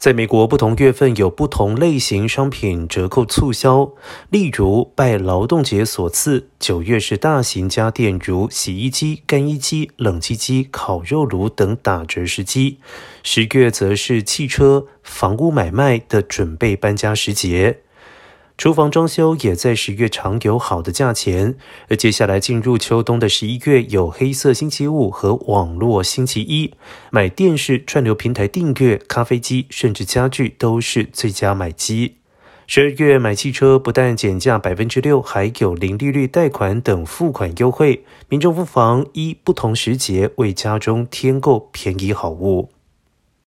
在美国，不同月份有不同类型商品折扣促销。例如，拜劳动节所赐，九月是大型家电如洗衣机、干衣机、冷气机、烤肉炉等打折时机；十月则是汽车、房屋买卖的准备搬家时节。厨房装修也在十月常有好的价钱，而接下来进入秋冬的十一月，有黑色星期五和网络星期一，买电视、串流平台订阅、咖啡机甚至家具都是最佳买机。十二月买汽车不但减价百分之六，还有零利率贷款等付款优惠。民众不妨依不同时节为家中添购便宜好物。